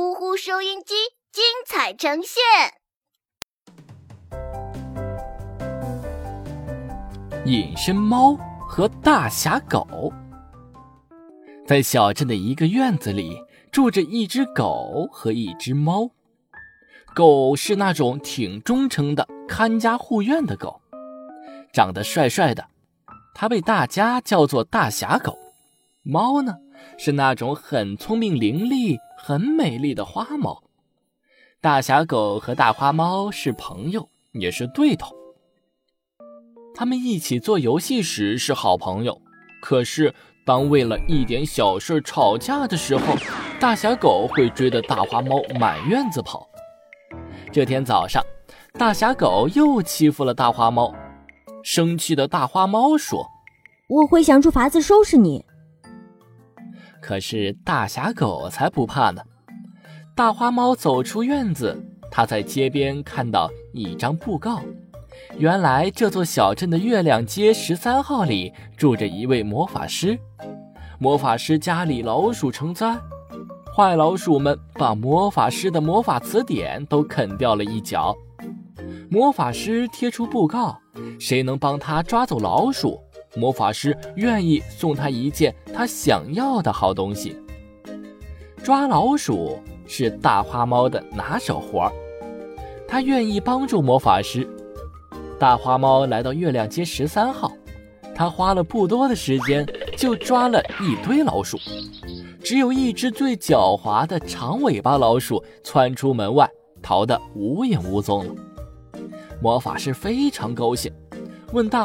呼呼收音机精彩呈现。隐身猫和大侠狗。在小镇的一个院子里，住着一只狗和一只猫。狗是那种挺忠诚的、看家护院的狗，长得帅帅的，它被大家叫做大侠狗。猫呢，是那种很聪明伶俐、很美丽的花猫。大侠狗和大花猫是朋友，也是对头。他们一起做游戏时是好朋友，可是当为了一点小事吵架的时候，大侠狗会追着大花猫满院子跑。这天早上，大侠狗又欺负了大花猫，生气的大花猫说：“我会想出法子收拾你。”可是大侠狗才不怕呢。大花猫走出院子，它在街边看到一张布告。原来这座小镇的月亮街十三号里住着一位魔法师，魔法师家里老鼠成灾，坏老鼠们把魔法师的魔法词典都啃掉了一角。魔法师贴出布告，谁能帮他抓走老鼠，魔法师愿意送他一件他想要的好东西。抓老鼠是大花猫的拿手活儿，他愿意帮助魔法师。大花猫来到月亮街十三号，它花了不多的时间就抓了一堆老鼠，只有一只最狡猾的长尾巴老鼠窜出门外，逃得无影无踪了。魔法师非常高兴，问大。